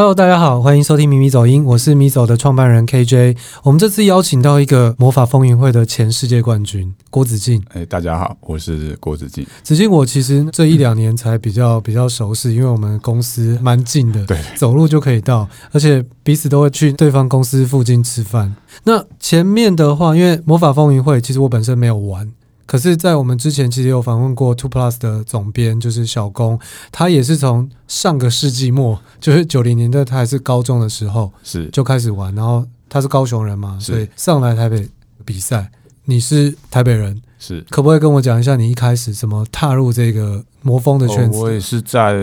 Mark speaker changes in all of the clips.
Speaker 1: Hello，大家好，欢迎收听米米走音，我是米走的创办人 KJ。我们这次邀请到一个魔法风云会的前世界冠军郭子敬。
Speaker 2: 哎，大家好，我是郭子敬。
Speaker 1: 子敬，我其实这一两年才比较比较熟悉，因为我们公司蛮近的，
Speaker 2: 对，
Speaker 1: 走路就可以到，而且彼此都会去对方公司附近吃饭。那前面的话，因为魔法风云会，其实我本身没有玩。可是，在我们之前其实有访问过 Two Plus 的总编，就是小龚，他也是从上个世纪末，就是九零年代，他还是高中的时候，
Speaker 2: 是
Speaker 1: 就开始玩。然后他是高雄人嘛，所以上来台北比赛。你是台北人，
Speaker 2: 是
Speaker 1: 可不可以跟我讲一下你一开始怎么踏入这个魔风的圈子？
Speaker 2: 哦，我也是在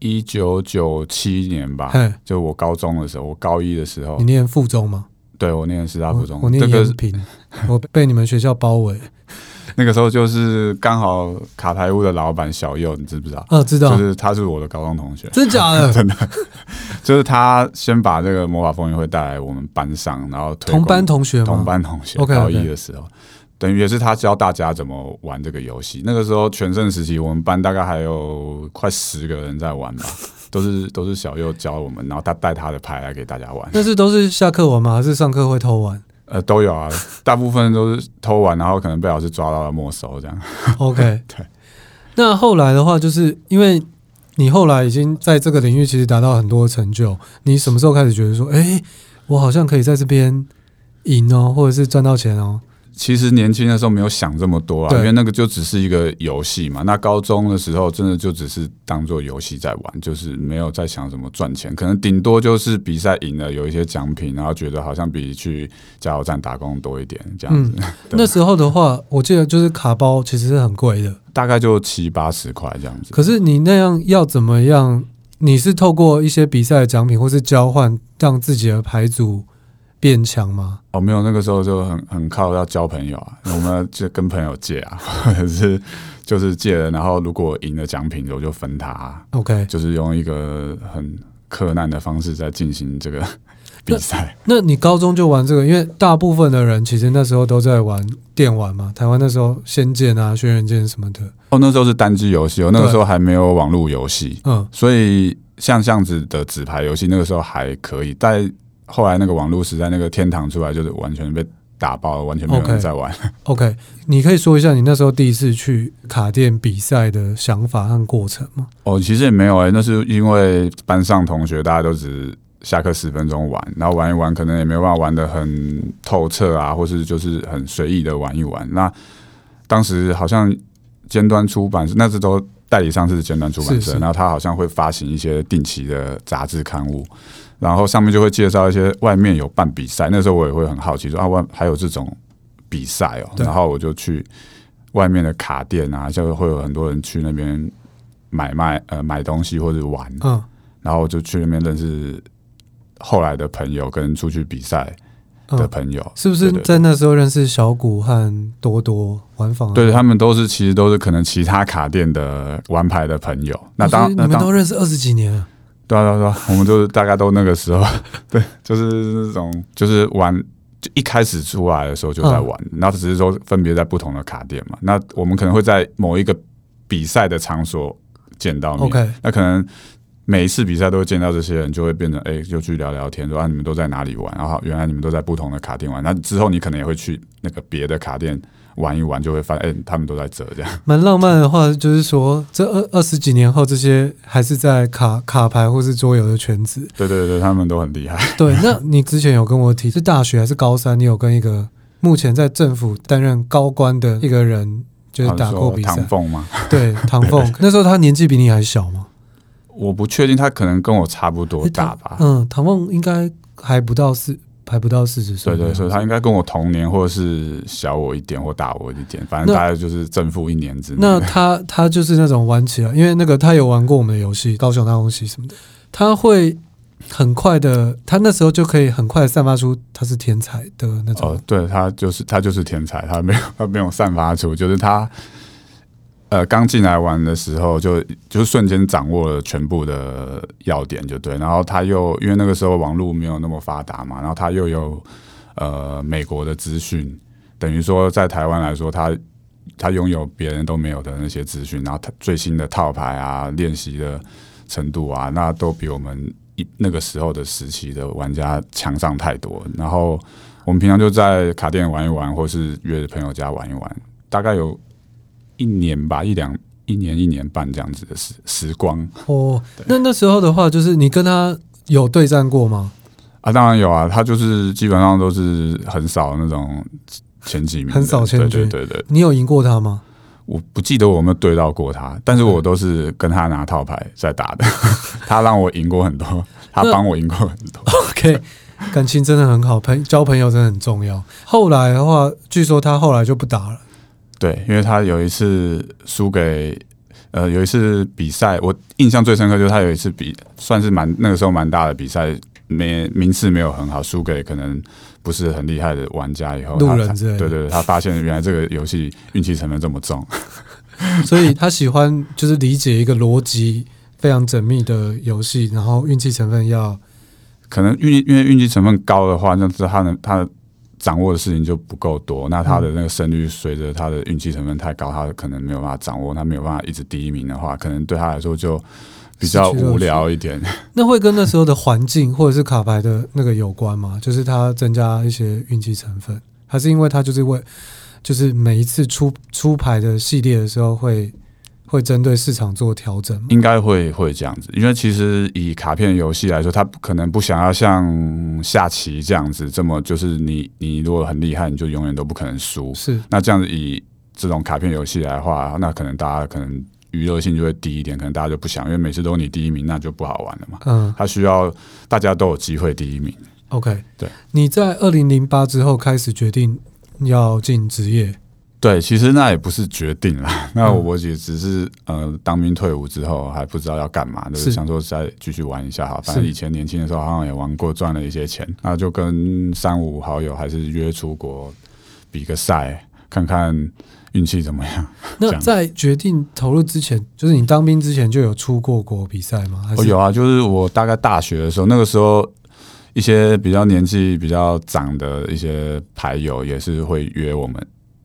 Speaker 2: 一九九七年吧，就我高中的时候，我高一的时候。
Speaker 1: 你念附中吗？
Speaker 2: 对，我念师大附中，
Speaker 1: 我，我念延平，这个，我被你们学校包围。
Speaker 2: 那个时候就是刚好卡牌屋的老板小佑，你知不知道？
Speaker 1: 哦，知道，
Speaker 2: 就是他是我的高中同学，
Speaker 1: 真假的？
Speaker 2: 真的，就是他先把这个魔法风云会带来我们班上，然后
Speaker 1: 同班同学，
Speaker 2: 同班同学，高一的时候，等于也是他教大家怎么玩这个游戏。那个时候全盛时期，我们班大概还有快十个人在玩吧，都是都是小佑教我们，然后他带他的牌来给大家玩。
Speaker 1: 但是都是下课玩吗？还是上课会偷玩？
Speaker 2: 呃，都有啊，大部分都是偷完，然后可能被老师抓到了没收这样。
Speaker 1: OK，
Speaker 2: 对。
Speaker 1: 那后来的话，就是因为你后来已经在这个领域其实达到很多成就，你什么时候开始觉得说，哎，我好像可以在这边赢哦，或者是赚到钱哦？
Speaker 2: 其实年轻的时候没有想这么多啊，因为那个就只是一个游戏嘛。那高中的时候真的就只是当做游戏在玩，就是没有在想怎么赚钱，可能顶多就是比赛赢了有一些奖品，然后觉得好像比去加油站打工多一点这样子。
Speaker 1: 嗯，那时候的话，我记得就是卡包其实是很贵的，
Speaker 2: 大概就七八十块这样子。
Speaker 1: 可是你那样要怎么样？你是透过一些比赛的奖品，或是交换，让自己的牌组变强吗？
Speaker 2: 哦，没有，那个时候就很很靠要交朋友啊，我们就跟朋友借啊，或者是就是借了，然后如果赢了奖品，我就分他啊。
Speaker 1: OK，
Speaker 2: 就是用一个很克难的方式在进行这个比赛。
Speaker 1: 那你高中就玩这个？因为大部分的人其实那时候都在玩电玩嘛，台湾那时候《仙剑》啊、《轩辕剑》什么的。
Speaker 2: 哦，那时候是单机游戏哦，那个时候还没有网络游戏。嗯，所以像这样子的纸牌游戏，那个时候还可以，但。后来那个网络时代，那个天堂出来，就是完全被打爆了，完全没有人在玩。
Speaker 1: OK，, okay. 你可以说一下你那时候第一次去卡店比赛的想法和过程吗？
Speaker 2: 哦，其实也没有哎、欸，那是因为班上同学大家都只下课十分钟玩，然后玩一玩，可能也没有办法玩的很透彻啊，或是就是很随意的玩一玩。那当时好像尖端出版社，那时都代理商是尖端出版社，然后他好像会发行一些定期的杂志刊物。然后上面就会介绍一些外面有办比赛，那时候我也会很好奇说啊，外还有这种比赛哦。然后我就去外面的卡店啊，就会有很多人去那边买卖呃买东西或者玩。嗯。然后我就去那边认识后来的朋友，跟出去比赛的朋友。
Speaker 1: 是不是在那时候认识小谷和多多玩房？
Speaker 2: 对，他们都是其实都是可能其他卡店的玩牌的朋友。那当
Speaker 1: 你们都认识二十几年了。
Speaker 2: 对啊，对啊，对啊，我们就是大概都那个时候，对，就是那种，就是玩，就一开始出来的时候就在玩，然后只是说分别在不同的卡店嘛。那我们可能会在某一个比赛的场所见到你，OK，那可能每一次比赛都会见到这些人，就会变成哎，就去聊聊天，说啊，你们都在哪里玩？然后原来你们都在不同的卡店玩。那之后你可能也会去那个别的卡店。玩一玩就会发现，哎、欸，他们都在折这样。
Speaker 1: 蛮浪漫的话，就是说，这二二十几年后，这些还是在卡卡牌或是桌游的圈子。
Speaker 2: 对对对，他们都很厉害。
Speaker 1: 对，那你之前有跟我提，是大学还是高三？你有跟一个目前在政府担任高官的一个人，就是打过比赛？
Speaker 2: 唐凤吗？
Speaker 1: 对，唐凤。那时候他年纪比你还小吗？
Speaker 2: 我不确定，他可能跟我差不多大吧。
Speaker 1: 嗯，唐凤应该还不到四。还不到四十岁，
Speaker 2: 对对，所以他应该跟我同年，或者是小我一点，或大我一点，反正大概就是正负一年之内。
Speaker 1: 那他他就是那种玩起来，因为那个他有玩过我们的游戏《高雄大空袭》什么的，他会很快的，他那时候就可以很快的散发出他是天才的那种。
Speaker 2: 哦，对，他就是他就是天才，他没有他没有散发出，就是他。呃，刚进来玩的时候就，就瞬间掌握了全部的要点，就对。然后他又因为那个时候网络没有那么发达嘛，然后他又有呃美国的资讯，等于说在台湾来说，他他拥有别人都没有的那些资讯，然后他最新的套牌啊、练习的程度啊，那都比我们一那个时候的时期的玩家强上太多。然后我们平常就在卡店玩一玩，或是约朋友家玩一玩，大概有一年吧，一两一年一年半这样子的时时光。
Speaker 1: 哦，那那时候的话，就是你跟他有对战过吗？
Speaker 2: 啊，当然有啊，他就是基本上都是很少那种前几名，
Speaker 1: 很少前几名。
Speaker 2: 对对对，
Speaker 1: 你有赢过他吗？
Speaker 2: 我不记得我有没有对到过他，但是我都是跟他拿套牌在打的。他让我赢过很多，他帮我赢过很多。
Speaker 1: OK，感情真的很好，朋交朋友真的很重要。后来的话，据说他后来就不打了。
Speaker 2: 对，因为他有一次输给呃，有一次比赛，我印象最深刻就是他有一次比，算是蛮那个时候蛮大的比赛。没名次没有很好，输给可能不是很厉害的玩家以后，
Speaker 1: 路人之类。
Speaker 2: 对对对，他发现原来这个游戏运气成分这么重，
Speaker 1: 所以他喜欢就是理解一个逻辑非常缜密的游戏，然后运气成分要
Speaker 2: 可能运因为运气成分高的话，那是他能他掌握的事情就不够多，那他的那个胜率随着他的运气成分太高，他可能没有办法掌握，他没有办法一直第一名的话，可能对他来说就。比较无聊一点，
Speaker 1: 那会跟那时候的环境或者是卡牌的那个有关吗？就是他增加一些运气成分，还是因为他就是为就是每一次出出牌的系列的时候会会针对市场做调整
Speaker 2: 吗？应该会会这样子，因为其实以卡片游戏来说，它可能不想要像下棋这样子这么就是你你如果很厉害，你就永远都不可能输。
Speaker 1: 是
Speaker 2: 那这样子以这种卡片游戏来的话，那可能大家可能。娱乐性就会低一点，可能大家就不想，因为每次都你第一名，那就不好玩了嘛。嗯，他需要大家都有机会第一名。
Speaker 1: OK，
Speaker 2: 对。
Speaker 1: 你在二零零八之后开始决定要进职业？
Speaker 2: 对，其实那也不是决定了，那我也只是呃，当兵退伍之后还不知道要干嘛，就是想说再继续玩一下哈。反正以前年轻的时候好像也玩过，赚了一些钱，那就跟三五好友还是约出国比个赛，看看。运气怎么样？
Speaker 1: 那在决定投入之前，就是你当兵之前就有出过国比赛吗？还是？
Speaker 2: 哦，有啊，就是我大概大学的时候，那个时候一些比较年纪比较长的一些牌友也是会约我们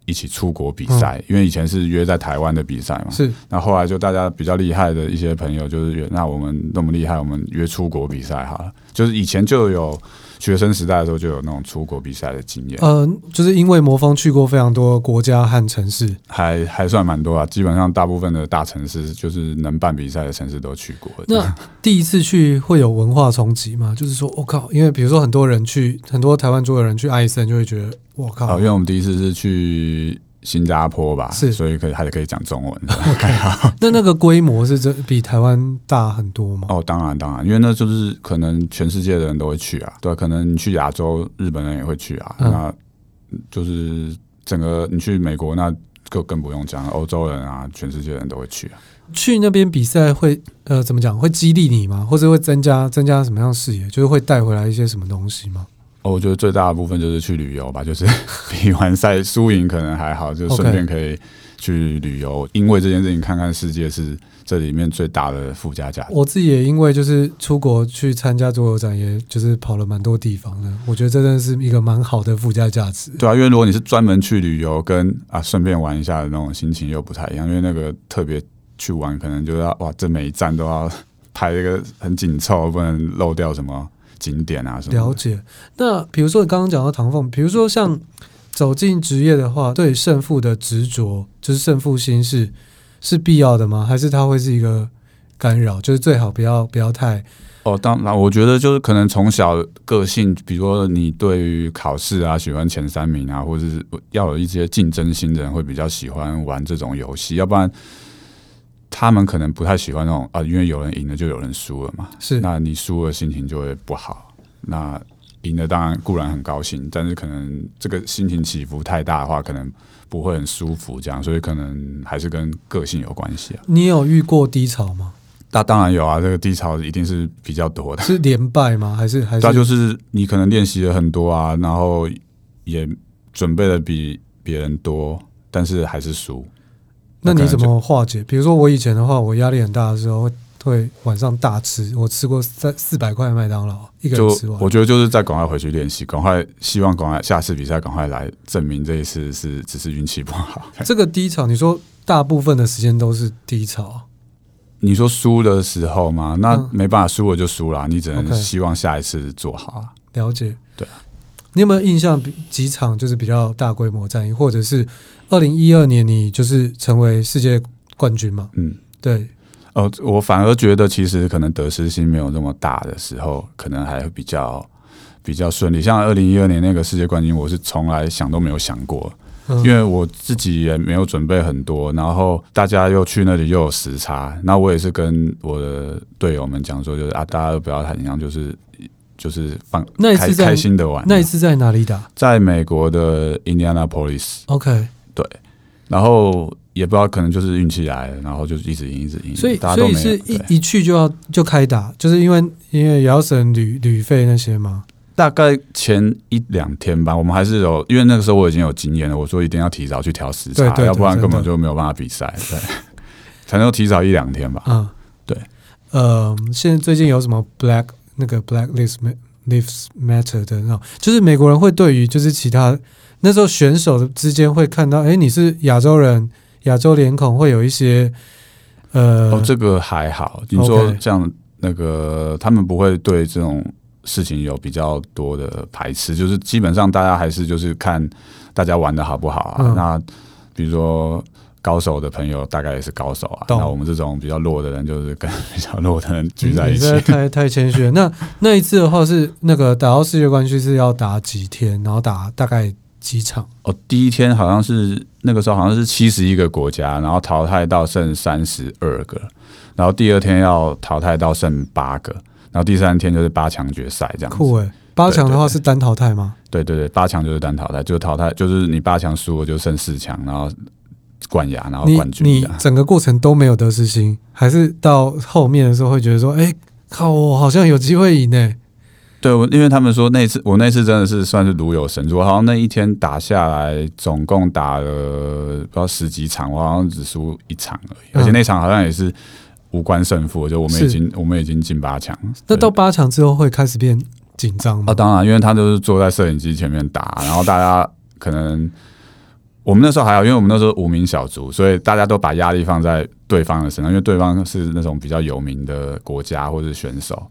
Speaker 2: 一起出国比赛，嗯，因为以前是约在台湾的比赛嘛。是，那后来就大家比较厉害的一些朋友就是约，那我们那么厉害，我们约出国比赛好了，就是以前就有。学生时代的时候就有那种出国比赛的经验，
Speaker 1: 嗯、呃，就是因为魔方去过非常多国家和城市，
Speaker 2: 还还算蛮多啊。基本上大部分的大城市，就是能办比赛的城市都去过。
Speaker 1: 那第一次去会有文化冲击吗？就是说，我、哦、靠，因为比如说很多人去，很多台湾桌的人去艾森就会觉得，我靠。
Speaker 2: 好，因为我们第一次是去。新加坡吧，是，所以可以还是可以讲中文。OK，好。
Speaker 1: 那那个规模是真比台湾大很多吗？
Speaker 2: 哦，当然当然，因为那就是可能全世界的人都会去啊，对，可能你去亚洲，日本人也会去啊，嗯、那就是整个你去美国，那就更不用讲，欧洲人啊，全世界人都会去啊。
Speaker 1: 去那边比赛会呃怎么讲？会激励你吗？或者会增加增加什么样的视野？就是会带回来一些什么东西吗？
Speaker 2: 哦，我觉得最大的部分就是去旅游吧，就是 比完赛输赢可能还好，就顺便可以去旅游，因为这件事情看看世界是这里面最大的附加价值。
Speaker 1: 我自己也因为就是出国去参加桌游展，也就是跑了蛮多地方的，我觉得这真的是一个蛮好的附加价值。
Speaker 2: 对啊，因为如果你是专门去旅游，跟啊顺便玩一下的那种心情又不太一样，因为那个特别去玩，可能就要哇，这每一站都要 排一个很紧凑，不能漏掉什么。景点啊什么？
Speaker 1: 了解。那比如说你刚刚讲到唐凤，比如说像走进职业的话，对胜负的执着，就是胜负心是是必要的吗？还是它会是一个干扰？就是最好不要不要太……
Speaker 2: 哦，当然，我觉得就是可能从小个性，比如说你对于考试啊喜欢前三名啊，或者是要有一些竞争心的人会比较喜欢玩这种游戏，要不然。他们可能不太喜欢那种啊，因为有人赢了就有人输了嘛。是，那你输了心情就会不好。那赢了当然固然很高兴，但是可能这个心情起伏太大的话，可能不会很舒服。这样，所以可能还是跟个性有关系啊。
Speaker 1: 你有遇过低潮吗？
Speaker 2: 那当然有啊，这个低潮一定是比较多的。
Speaker 1: 是连败吗？还是还是？
Speaker 2: 那就是你可能练习了很多啊，然后也准备的比别人多，但是还是输。
Speaker 1: 那你怎么化解？比如说我以前的话，我压力很大的时候会会晚上大吃，我吃过三四百块麦当劳，一个人吃完。
Speaker 2: 我觉得就是再赶快回去练习，赶快希望赶快下次比赛赶快来证明这一次是只是运气不好。
Speaker 1: 这个低潮，你说大部分的时间都是低潮？
Speaker 2: 你说输的时候嘛，那没办法，输了就输了，你只能希望下一次做好啊。
Speaker 1: 了解，
Speaker 2: 对。
Speaker 1: 你有没有印象几场就是比较大规模战役，或者是二零一二年你就是成为世界冠军嘛？
Speaker 2: 嗯，
Speaker 1: 对。
Speaker 2: 哦，我反而觉得其实可能得失心没有那么大的时候，可能还会比较比较顺利。像二零一二年那个世界冠军，我是从来想都没有想过，嗯，因为我自己也没有准备很多，然后大家又去那里又有时差，那我也是跟我的队友们讲说，就是啊，大家都不要太紧张，就是。就是放那一次开心的玩，
Speaker 1: 那一次在哪里打？
Speaker 2: 在美国的 Indianapolis。
Speaker 1: OK，
Speaker 2: 对，然后也不知道，可能就是运气来了，然后就一直赢，一直赢。
Speaker 1: 所以，所以是一一去就要就开打，就是因为因为也要省旅旅费那些吗？
Speaker 2: 大概前一两天吧，我们还是有，因为那个时候我已经有经验了，我说一定要提早去调时差，要不然根本就没有办法比赛。对，才能提早一两天吧。
Speaker 1: 嗯，
Speaker 2: 对。
Speaker 1: 呃，现在最近有什么 Black？那个 Black Lives Lives Matter 的那种，就是美国人会对于就是其他那时候选手之间会看到，哎、欸，你是亚洲人，亚洲脸孔，会有一些呃，
Speaker 2: 哦，这个还好。你说像那个，他们不会对这种事情有比较多的排斥，就是基本上大家还是就是看大家玩的好不好啊。嗯、那比如说。高手的朋友大概也是高手啊，那我们这种比较弱的人，就是跟比较弱的人聚在一起。
Speaker 1: 嗯、太太谦虚了。那那一次的话是那个打到世界冠军是要打几天，然后打大概几场？
Speaker 2: 哦，第一天好像是那个时候好像是七十一个国家，然后淘汰到剩三十二个，然后第二天要淘汰到剩八个，然后第三天就是八强决赛这样子。
Speaker 1: 酷诶，八强的话是单淘汰吗？
Speaker 2: 对对对，八强就是单淘汰，就淘汰就是你八强输了就剩四强，然后。冠亚，然后冠军。
Speaker 1: 你你整个过程都没有得失心，还是到后面的时候会觉得说，哎，靠，我好像有机会赢呢？
Speaker 2: 对，我因为他们说那次我那次真的是算是如有神助，我好像那一天打下来总共打了不知道十几场，我好像只输一场而已，而且那场好像也是无关胜负，就我们已经我们已经进八强。
Speaker 1: 那到八强之后会开始变紧张吗？
Speaker 2: 啊，当然，因为他就是坐在摄影机前面打，然后大家可能。我们那时候还好，因为我们那时候无名小卒，所以大家都把压力放在对方的身上，因为对方是那种比较有名的国家或者选手，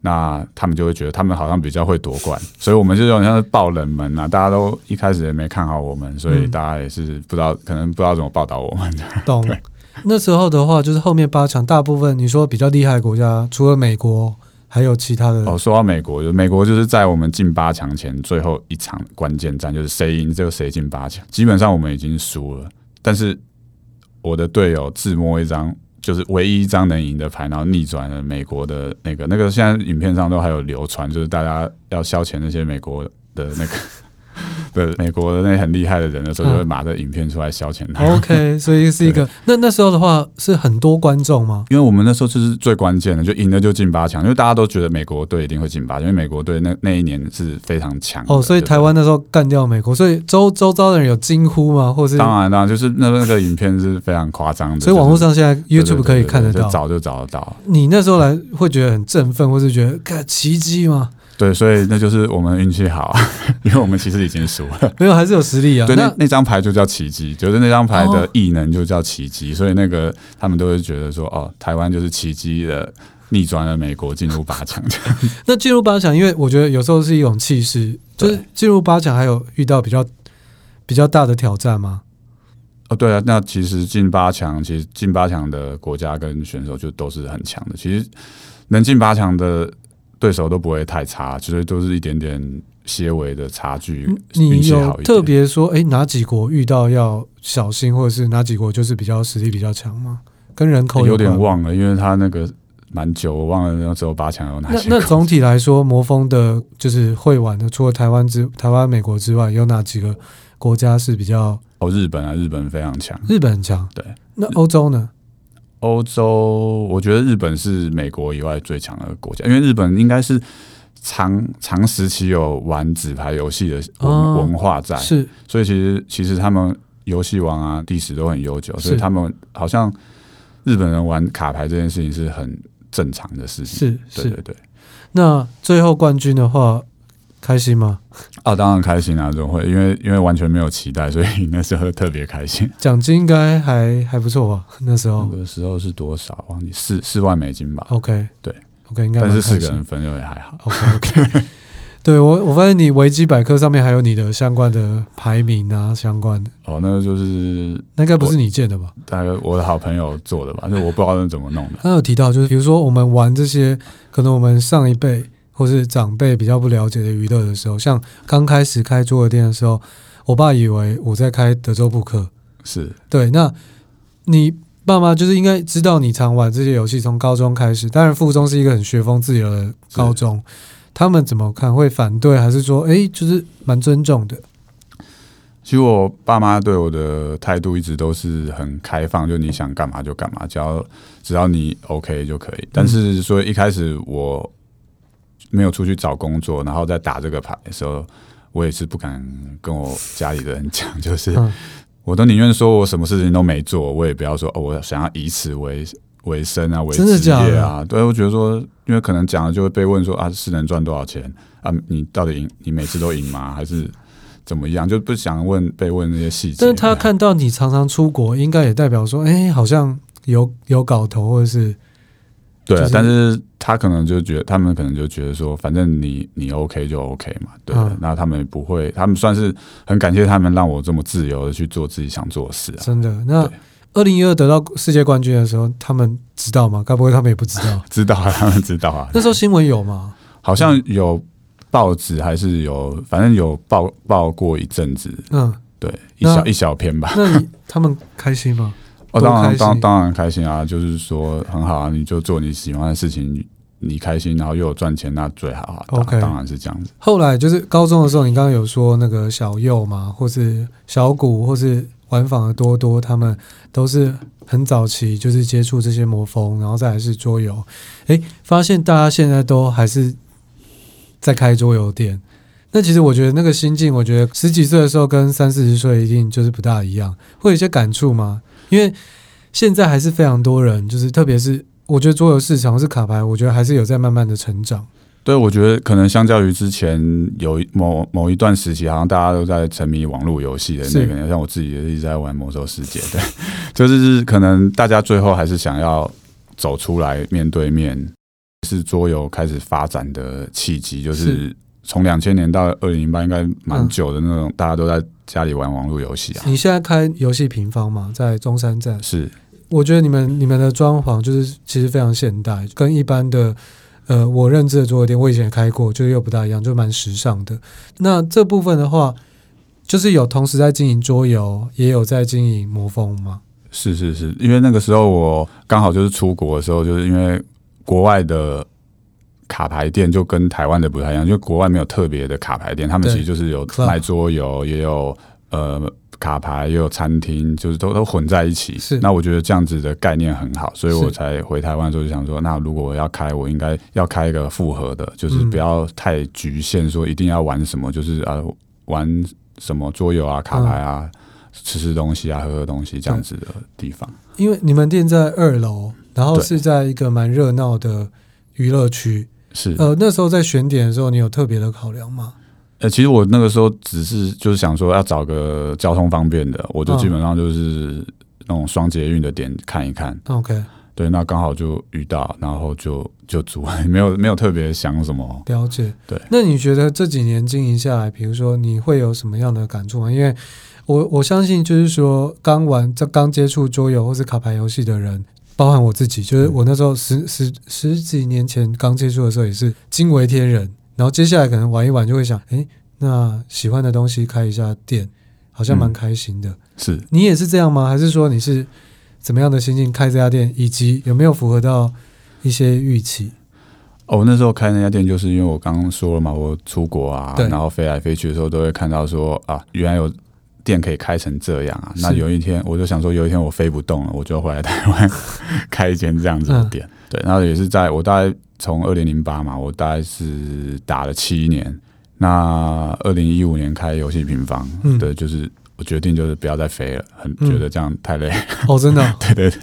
Speaker 2: 那他们就会觉得他们好像比较会夺冠，所以我们就有点像是爆冷门啊，大家都一开始也没看好我们，所以大家也是不知道，可能不知道怎么报道我们。
Speaker 1: 懂。那时候的话，就是后面八强大部分你说比较厉害的国家，除了美国。还有其他的
Speaker 2: 哦，说到美国，就美国就是在我们进八强前最后一场关键战，就是谁赢就谁进八强。基本上我们已经输了，但是我的队友自摸一张，就是唯一一张能赢的牌，然后逆转了美国的那个那个，现在影片上都还有流传，就是大家要消遣那些美国的那个。对美国的那很厉害的人的时候，就会拿着影片出来消遣他。
Speaker 1: OK，所以是一个。那那时候的话，是很多观众吗？
Speaker 2: 因为我们那时候就是最关键的，就赢了就进八强，因为大家都觉得美国队一定会进八强，因为美国队那那一年是非常强。
Speaker 1: 哦，所以台湾那时候干掉美国，所以周周遭的人有惊呼吗？或是
Speaker 2: 当然当然，就是那那个影片是非常夸张的。
Speaker 1: 所以网络上现在 YouTube 可以看得到，
Speaker 2: 早就找得到。
Speaker 1: 你那时候来会觉得很振奋，或是觉得看奇迹吗？
Speaker 2: 对，所以那就是我们运气好，因为我们其实已经输了，
Speaker 1: 没有还是有实力啊。
Speaker 2: 对，那那张牌就叫奇迹，就是那张牌的异能就叫奇迹，哦、所以那个他们都会觉得说，哦，台湾就是奇迹的逆转了美国进入八强。
Speaker 1: 那进入八强，因为我觉得有时候是一种气势，就是进入八强还有遇到比较比较大的挑战吗？
Speaker 2: 哦，对啊，那其实进八强，其实进八强的国家跟选手就都是很强的。其实能进八强的。对手都不会太差，其实都是一点点些微的差距。
Speaker 1: 你有特别说，哎，哪几国遇到要小心，或者是哪几国就是比较实力比较强吗？跟人口有，
Speaker 2: 有点忘了，因为他那个蛮久，我忘了那时候八强有哪些。
Speaker 1: 那那总体来说，魔方的就是会玩的，除了台湾之台湾、美国之外，有哪几个国家是比较？
Speaker 2: 哦，日本啊，日本非常强，
Speaker 1: 日本很强。
Speaker 2: 对，
Speaker 1: 那欧洲呢？
Speaker 2: 欧洲，我觉得日本是美国以外最强的国家，因为日本应该是长长时期有玩纸牌游戏的文文化在，
Speaker 1: 是，
Speaker 2: 所以其实其实他们游戏王啊历史都很悠久，所以他们好像日本人玩卡牌这件事情是很正常的事情，
Speaker 1: 是，
Speaker 2: 对对对。
Speaker 1: 那最后冠军的话，开心吗？
Speaker 2: 啊，当然开心啊，总会，因为因为完全没有期待，所以 那时候特别开心。
Speaker 1: 奖金应该还还不错吧？那时候
Speaker 2: 那个时候是多少？忘记四四万美金吧
Speaker 1: ？OK，
Speaker 2: 对
Speaker 1: ，OK，应该
Speaker 2: 但是四个人分就也还好。
Speaker 1: OK，OK，、okay, okay. 对我我发现你维基百科上面还有你的相关的排名啊，相关的。
Speaker 2: 哦，那个就是
Speaker 1: 那应该不是你建的吧？
Speaker 2: 大概我的好朋友做的吧？就我不知道那怎么弄的。
Speaker 1: 他有提到，就是比如说我们玩这些，可能我们上一辈。或是长辈比较不了解的娱乐的时候，像刚开始开桌游店的时候，我爸以为我在开德州扑克，
Speaker 2: 是
Speaker 1: 对。那你爸妈就是应该知道你常玩这些游戏，从高中开始。当然，附中是一个很学风自由的高中，他们怎么看？会反对还是说，哎、欸，就是蛮尊重的？
Speaker 2: 其实我爸妈对我的态度一直都是很开放，就你想干嘛就干嘛，只要只要你 OK 就可以。但是说一开始我。没有出去找工作，然后在打这个牌的时候，我也是不敢跟我家里的人讲，就是我都宁愿说我什么事情都没做，我也不要说哦，我想要以此为为生啊，为职业啊。真的假的？对，我觉得说，因为可能讲了就会被问说啊，是能赚多少钱啊？你到底赢？你每次都赢吗？还是怎么样？就不想问被问那些细节。
Speaker 1: 但是他看到你常常出国，应该也代表说，哎，好像有有搞头，或者是。
Speaker 2: 对、啊就是，但是他可能就觉得，他们可能就觉得说，反正你你 OK 就 OK 嘛，对。那、嗯、他们不会，他们算是很感谢他们让我这么自由的去做自己想做的事啊。
Speaker 1: 真的，那二零一二得到世界冠军的时候，他们知道吗？该不会他们也不知道？
Speaker 2: 知道啊，他们知道啊。
Speaker 1: 那时候新闻有吗？
Speaker 2: 好像有报纸，还是有，反正有报报过一阵子。嗯，对，一小一小篇吧。
Speaker 1: 那他们开心吗？
Speaker 2: 哦，当然，当当然开心啊！就是说很好啊，你就做你喜欢的事情，你开心，然后又有赚钱，那最好啊。OK，当然是这样子。
Speaker 1: 后来就是高中的时候，你刚刚有说那个小右嘛，或是小谷，或是玩坊的多多，他们都是很早期就是接触这些魔风，然后再来是桌游。诶，发现大家现在都还是在开桌游店。那其实我觉得那个心境，我觉得十几岁的时候跟三四十岁一定就是不大一样，会有一些感触吗？因为现在还是非常多人，就是特别是我觉得桌游市场是卡牌，我觉得还是有在慢慢的成长。
Speaker 2: 对，我觉得可能相较于之前有某某一段时期，好像大家都在沉迷网络游戏的那个，像我自己也一直在玩魔兽世界，对，就是可能大家最后还是想要走出来面对面，是桌游开始发展的契机，就是从两千年到二零零八，应该蛮久的那种，大家都在。家里玩网络游戏啊？
Speaker 1: 你现在开游戏平方嘛，在中山站。
Speaker 2: 是，
Speaker 1: 我觉得你们你们的装潢就是其实非常现代，跟一般的呃我认知的桌游店，我以前也开过，就又不大一样，就蛮时尚的。那这部分的话，就是有同时在经营桌游，也有在经营魔风吗？
Speaker 2: 是是是，因为那个时候我刚好就是出国的时候，就是因为国外的。卡牌店就跟台湾的不太一样，因为国外没有特别的卡牌店，他们其实就是有卖桌游，也有呃卡牌，也有餐厅，就是都都混在一起。是，那我觉得这样子的概念很好，所以我才回台湾的时候就想说，那如果我要开，我应该要开一个复合的，就是不要太局限，说一定要玩什么，就是啊玩什么桌游啊、卡牌啊、嗯、吃吃东西啊、喝喝东西这样子的地方。
Speaker 1: 因为你们店在二楼，然后是在一个蛮热闹的娱乐区。
Speaker 2: 是
Speaker 1: 呃，那时候在选点的时候，你有特别的考量吗？
Speaker 2: 呃，其实我那个时候只是就是想说要找个交通方便的，我就基本上就是那种双捷运的点看一看。
Speaker 1: OK，
Speaker 2: 对，那刚好就遇到，然后就就租，没有没有特别想什么。
Speaker 1: 了解，
Speaker 2: 对。
Speaker 1: 那你觉得这几年经营下来，比如说你会有什么样的感触吗？因为我我相信，就是说刚玩这刚接触桌游或是卡牌游戏的人。包含我自己，就是我那时候十十十几年前刚接触的时候，也是惊为天人。然后接下来可能玩一玩，就会想，哎，那喜欢的东西开一下店，好像蛮开心的。
Speaker 2: 是
Speaker 1: 你也是这样吗？还是说你是怎么样的心境开这家店，以及有没有符合到一些预期？
Speaker 2: 哦，那时候开那家店，就是因为我刚刚说了嘛，我出国啊，然后飞来飞去的时候，都会看到说啊，原来有。店可以开成这样啊？那有一天我就想说，有一天我飞不动了，我就回来台湾 开一间这样子的店。嗯、对，然后也是在我大概从二零零八嘛，我大概是打了七年。那二零一五年开游戏平方，对，就是我决定就是不要再飞了，很觉得这样太累。
Speaker 1: 哦，真的？
Speaker 2: 对对对。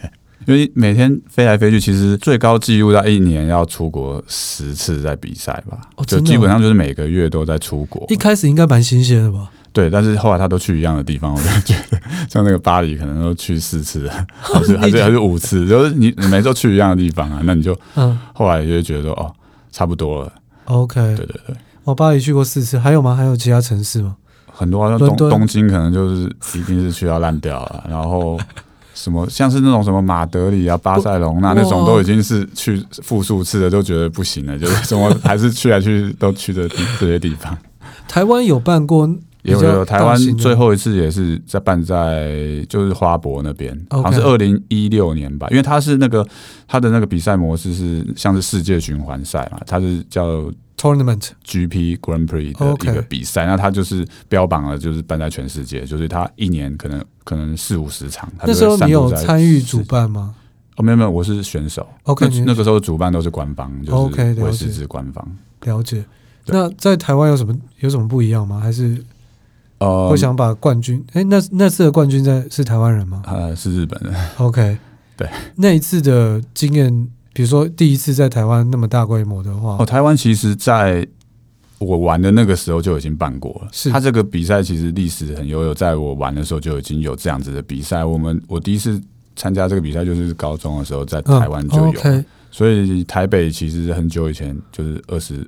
Speaker 2: 因为每天飞来飞去，其实最高纪录在一年要出国十次在比赛吧，
Speaker 1: 哦、
Speaker 2: 就基本上就是每个月都在出国。
Speaker 1: 一开始应该蛮新鲜的吧？
Speaker 2: 对，但是后来他都去一样的地方，我就 觉得像那个巴黎可能都去四次，还是还是还是五次，就是你你每周去一样的地方啊，那你就嗯，后来就会觉得说哦，差不多了。
Speaker 1: OK，
Speaker 2: 对对对，
Speaker 1: 我巴黎去过四次，还有吗？还有其他城市吗？
Speaker 2: 很多啊，东东京可能就是一定是去到烂掉了，然后 什么像是那种什么马德里啊、巴塞隆那那种都已经是去复数次了，都觉得不行了，就是什么还是去来去都去的这些地方。
Speaker 1: 台湾有办过。
Speaker 2: 有有，台湾最后一次也是在办在就是花博那边.好像是二零一六年吧。因为它是那个它的那个比赛模式是像是世界循环赛嘛，它是叫
Speaker 1: Tournament
Speaker 2: GP Grand Prix 的一个比赛。那它就是标榜了，就是办在全世界，就是它一年可能可能四五十场。
Speaker 1: 那时候你有参与主办吗？
Speaker 2: 哦，没有没有，我是选手。
Speaker 1: OK，
Speaker 2: 那，那个时候主办都是官方，就是威士忌官方。
Speaker 1: 了解。那在台湾有什么有什么不一样吗？还是？呃，我想把冠军，哎、欸，那那次的冠军在是台湾人吗？
Speaker 2: 呃，是日本人。
Speaker 1: OK，
Speaker 2: 对，
Speaker 1: 那一次的经验，比如说第一次在台湾那么大规模的话，
Speaker 2: 哦，台湾其实在我玩的那个时候就已经办过了。是，他这个比赛其实历史很悠久，在我玩的时候就已经有这样子的比赛。我们我第一次参加这个比赛就是高中的时候，在台湾就有，嗯 okay、所以台北其实很久以前，就是二十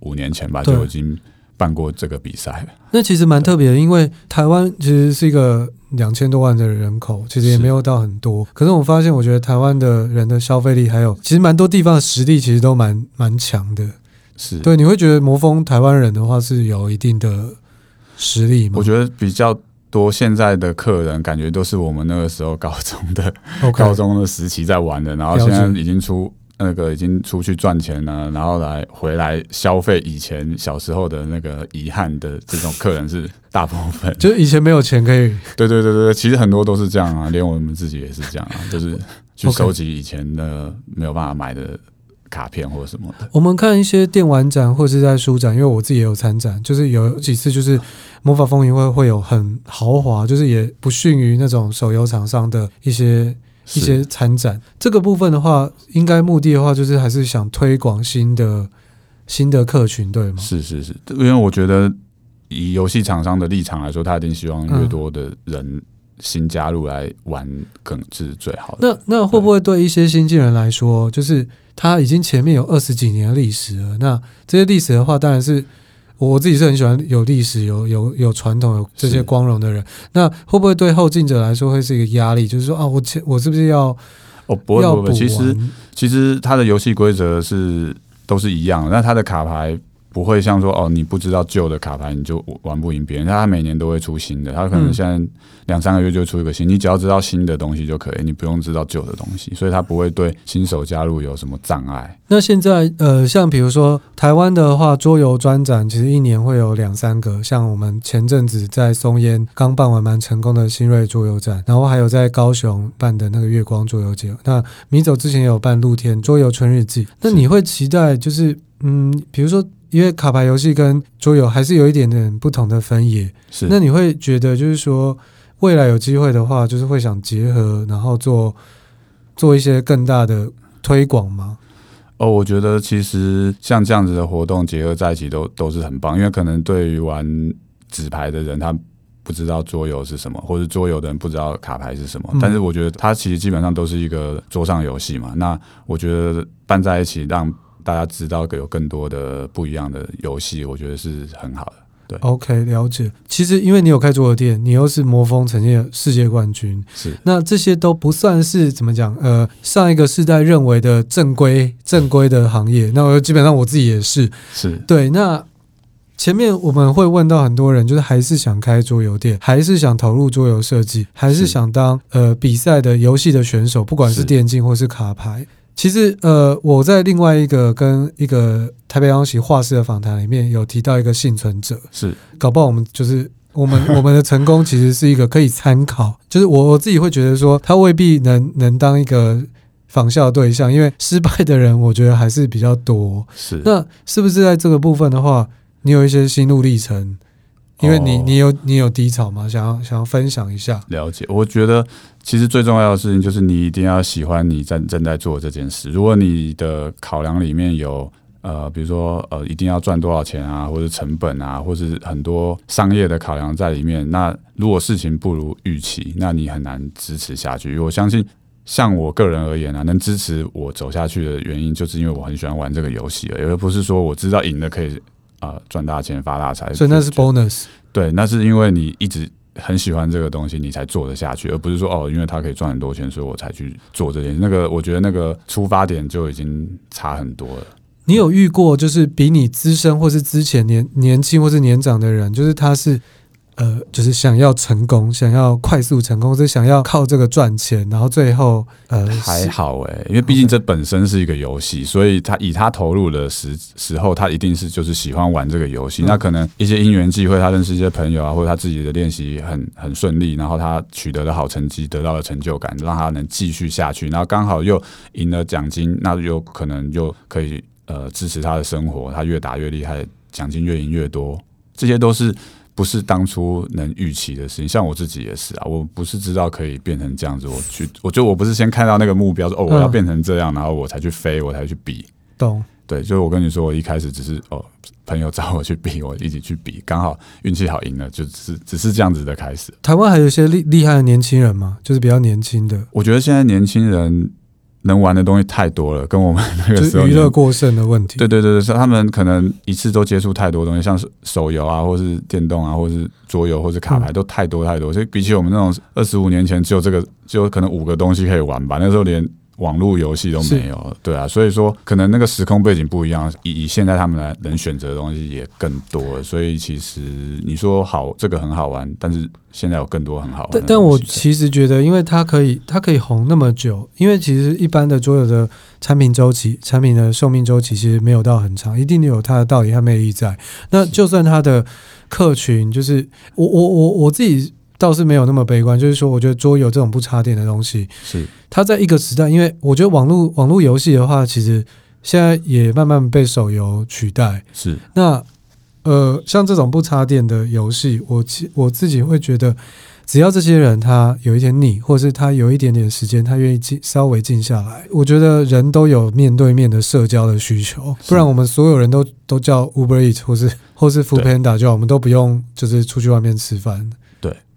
Speaker 2: 五年前吧，就已经。办过这个比赛，
Speaker 1: 那其实蛮特别的，因为台湾其实是一个两千多万的人口，其实也没有到很多。可是我发现，我觉得台湾的人的消费力，还有其实蛮多地方的实力，其实都蛮蛮强的。
Speaker 2: 是
Speaker 1: 对，你会觉得魔风台湾人的话是有一定的实力吗？
Speaker 2: 我觉得比较多现在的客人，感觉都是我们那个时候高中的.高中的时期在玩的，然后现在已经出。那个已经出去赚钱了，然后来回来消费以前小时候的那个遗憾的这种客人是大部分，
Speaker 1: 就是以前没有钱可以。
Speaker 2: 对对对对，其实很多都是这样啊，连我们自己也是这样啊，就是 去收集以前的没有办法买的卡片或者什么的。
Speaker 1: 我们看一些电玩展或者是在书展，因为我自己也有参展，就是有几次就是魔法风云会会有很豪华，就是也不逊于那种手游厂商的一些。一些参展这个部分的话，应该目的的话就是还是想推广新的新的客群，对吗？
Speaker 2: 是是是，因为我觉得以游戏厂商的立场来说，他一定希望越多的人新加入来玩，更是最好的。
Speaker 1: 那那会不会对一些新进人来说，就是他已经前面有二十几年的历史了？那这些历史的话，当然是。我自己是很喜欢有历史、有有有传统、有这些光荣的人。那会不会对后进者来说会是一个压力？就是说啊，我前我是不是要
Speaker 2: 哦？不会不会，其实其实它的游戏规则是都是一样的，那它的卡牌。不会像说哦，你不知道旧的卡牌你就玩不赢别人。他每年都会出新的，他可能现在两三个月就出一个新。你只要知道新的东西就可以，你不用知道旧的东西，所以他不会对新手加入有什么障碍。
Speaker 1: 那现在呃，像比如说台湾的话，桌游专展其实一年会有两三个，像我们前阵子在松烟刚办完蛮成功的新锐桌游展，然后还有在高雄办的那个月光桌游节。那米走之前也有办露天桌游春日记。那你会期待就是嗯，比如说。因为卡牌游戏跟桌游还是有一点点不同的分野，
Speaker 2: 是。
Speaker 1: 那你会觉得就是说，未来有机会的话，就是会想结合，然后做做一些更大的推广吗？
Speaker 2: 哦，我觉得其实像这样子的活动结合在一起都都是很棒，因为可能对于玩纸牌的人，他不知道桌游是什么，或者桌游的人不知道卡牌是什么，嗯。但是我觉得它其实基本上都是一个桌上游戏嘛。那我觉得办在一起让。大家知道有更多的不一样的游戏，我觉得是很好的。对
Speaker 1: ，OK，了解。其实因为你有开桌游店，你又是魔蜂曾经世界冠军，
Speaker 2: 是
Speaker 1: 那这些都不算是怎么讲？呃，上一个世代认为的正规正规的行业。那我基本上我自己也是，
Speaker 2: 是
Speaker 1: 对。那前面我们会问到很多人，就是还是想开桌游店，还是想投入桌游设计，还是想当呃比赛的游戏的选手，不管是电竞或是卡牌。其实，呃，我在另外一个跟一个台北央喜画室的访谈里面有提到一个幸存者，
Speaker 2: 是
Speaker 1: 搞不好我们就是 我们我们的成功其实是一个可以参考，就是我我自己会觉得说，他未必能能当一个仿效对象，因为失败的人我觉得还是比较多。
Speaker 2: 是，
Speaker 1: 那是不是在这个部分的话，你有一些心路历程？因为你你有你有低潮吗？想要想要分享一下？
Speaker 2: 了解，我觉得其实最重要的事情就是你一定要喜欢你正正在做这件事。如果你的考量里面有呃，比如说呃，一定要赚多少钱啊，或者成本啊，或是很多商业的考量在里面，那如果事情不如预期，那你很难支持下去。我相信，像我个人而言啊，能支持我走下去的原因，就是因为我很喜欢玩这个游戏，而不是说我知道赢了可以。啊，赚大钱发大财，
Speaker 1: 所以那是 bonus。
Speaker 2: 对，那是因为你一直很喜欢这个东西，你才做得下去，而不是说哦，因为它可以赚很多钱，所以我才去做这件事。那个，我觉得那个出发点就已经差很多了。
Speaker 1: 你有遇过就是比你资深或是之前年年轻或是年长的人，就是他是。呃，就是想要成功，想要快速成功，是想要靠这个赚钱，然后最后呃
Speaker 2: 还好哎、欸，因为毕竟这本身是一个游戏.所以他以他投入的时时候，他一定是就是喜欢玩这个游戏。嗯、那可能一些因缘际会，他认识一些朋友啊，或者他自己的练习很很顺利，然后他取得了好成绩，得到了成就感，让他能继续下去。然后刚好又赢了奖金，那有可能又可以呃支持他的生活，他越打越厉害，奖金越赢越多，这些都是。不是当初能预期的事情，像我自己也是啊，我不是知道可以变成这样子，我去，我觉得我不是先看到那个目标说哦，我要变成这样，然后我才去飞，我才去比。
Speaker 1: 懂？
Speaker 2: 对，就是我跟你说，我一开始只是哦，朋友找我去比，我一起去比，刚好运气好赢了，就只是只是这样子的开始。
Speaker 1: 台湾还有一些厉厉害的年轻人吗？就是比较年轻的。
Speaker 2: 我觉得现在年轻人。能玩的东西太多了，跟我们那个时候
Speaker 1: 娱乐过剩的问题。
Speaker 2: 对对对对，是他们可能一次都接触太多东西，像是手游啊，或是电动啊，或是桌游，或是卡牌，都太多太多。所以比起我们那种二十五年前只有这个，只有可能五个东西可以玩吧。那时候连。网络游戏都没有，对啊，所以说可能那个时空背景不一样，以以现在他们来能选择的东西也更多，所以其实你说好这个很好玩，但是现在有更多很好玩。
Speaker 1: 但但我其实觉得，因为它可以它可以红那么久，因为其实一般的桌游的产品周期、产品的寿命周期其实没有到很长，一定有它的道理和魅力在。那就算它的客群，就是我我我我自己。倒是没有那么悲观，就是说，我觉得桌游这种不插电的东西，
Speaker 2: 是
Speaker 1: 它在一个时代，因为我觉得网络网络游戏的话，其实现在也慢慢被手游取代。
Speaker 2: 是
Speaker 1: 那呃，像这种不插电的游戏，我其我自己会觉得，只要这些人他有一点腻，或是他有一点点时间，他愿意静稍微静下来，我觉得人都有面对面的社交的需求，不然我们所有人都都叫 Uber Eat 或是或是 Foodpanda，就好，我们都不用就是出去外面吃饭。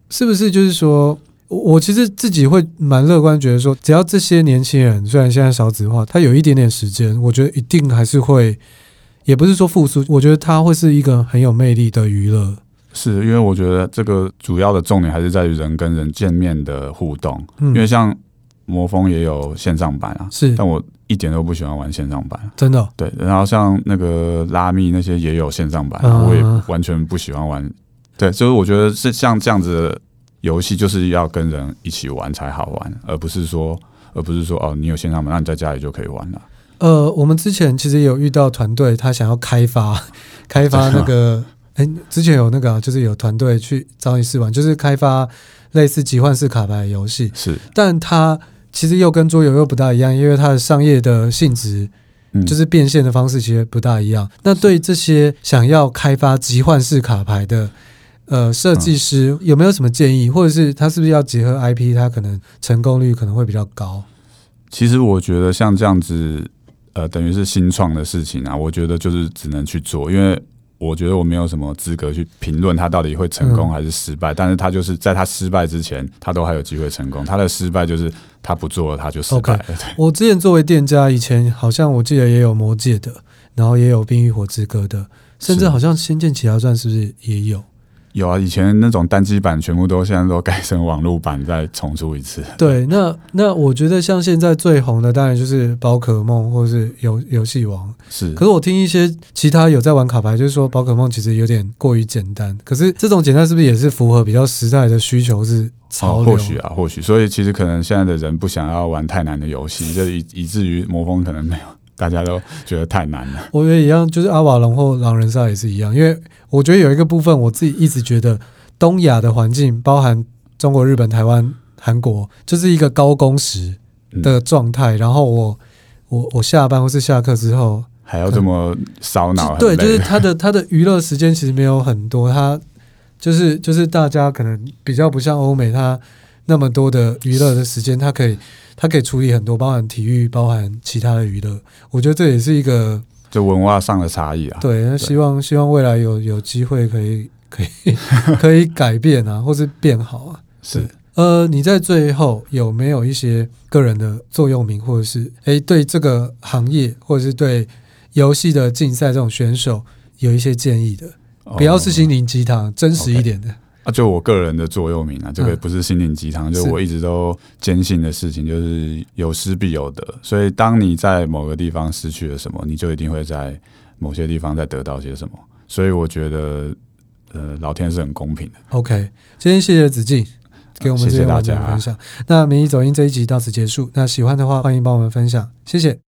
Speaker 1: 是不是就是说，我其实自己会蛮乐观，觉得说，只要这些年轻人虽然现在少子化，他有一点点时间，我觉得一定还是会，也不是说复苏，我觉得他会是一个很有魅力的娱乐。
Speaker 2: 是因为我觉得这个主要的重点还是在于人跟人见面的互动，嗯、因为像魔风也有线上版啊，
Speaker 1: 是，
Speaker 2: 但我一点都不喜欢玩线上版，
Speaker 1: 真的、哦。
Speaker 2: 对，然后像那个拉密那些也有线上版，嗯、我也完全不喜欢玩。对，就是我觉得是像这样子的游戏，就是要跟人一起玩才好玩，而不是说，而不是说哦，你有线上门，那你在家里就可以玩了。
Speaker 1: 呃，我们之前其实有遇到团队，他想要开发开发那个，哎、欸，之前有那个、啊，就是有团队去找你试玩，就是开发类似集换式卡牌游戏，
Speaker 2: 是，
Speaker 1: 但它其实又跟桌游又不大一样，因为它的商业的性质，就是变现的方式其实不大一样。嗯、那对这些想要开发集换式卡牌的。呃，设计师有没有什么建议，或者是他是不是要结合 IP，他可能成功率可能会比较高？
Speaker 2: 其实我觉得像这样子，呃，等于是新创的事情啊，我觉得就是只能去做，因为我觉得我没有什么资格去评论他到底会成功还是失败。嗯、但是他就是在他失败之前，他都还有机会成功。他的失败就是他不做了，他就失败了。Okay.
Speaker 1: 我之前作为店家，以前好像我记得也有魔戒的，然后也有冰与火之歌的，甚至好像仙剑奇侠传是不是也有？
Speaker 2: 有啊，以前那种单机版全部都现在都改成网络版，再重出一次。
Speaker 1: 对，那那我觉得像现在最红的当然就是宝可梦或者是游游戏王。
Speaker 2: 是，
Speaker 1: 可是我听一些其他有在玩卡牌，就是说宝可梦其实有点过于简单。可是这种简单是不是也是符合比较时代的需求？是？
Speaker 2: 哦，或许啊，或许。所以其实可能现在的人不想要玩太难的游戏，就以以至于魔风可能没有。大家都觉得太难了。
Speaker 1: 我觉得一样，就是阿瓦隆或狼人杀也是一样，因为我觉得有一个部分，我自己一直觉得东亚的环境，包含中国、日本、台湾、韩国，就是一个高工时的状态。嗯、然后我我我下班或是下课之后，
Speaker 2: 还要这么烧脑。
Speaker 1: 对，就是他的他的娱乐时间其实没有很多，他就是就是大家可能比较不像欧美，它那么多的娱乐的时间，他可以他可以处理很多，包含体育，包含其他的娱乐。我觉得这也是一个
Speaker 2: 就文化上的差异啊。
Speaker 1: 对，那希望希望未来有有机会可以可以 可以改变啊，或是变好啊。
Speaker 2: 是。
Speaker 1: 呃，你在最后有没有一些个人的座右铭，或者是诶对这个行业，或者是对游戏的竞赛这种选手有一些建议的？不要是心灵鸡汤，真实一点的。
Speaker 2: 啊，就我个人的座右铭啊，这个不是心灵鸡汤，就我一直都坚信的事情，就是有失必有得。所以，当你在某个地方失去了什么，你就一定会在某些地方再得到些什么。所以，我觉得，呃，老天是很公平的。
Speaker 1: OK，今天谢谢子敬。给我们这些大家分享。那《名医走音》这一集到此结束。那喜欢的话，欢迎帮我们分享，谢谢。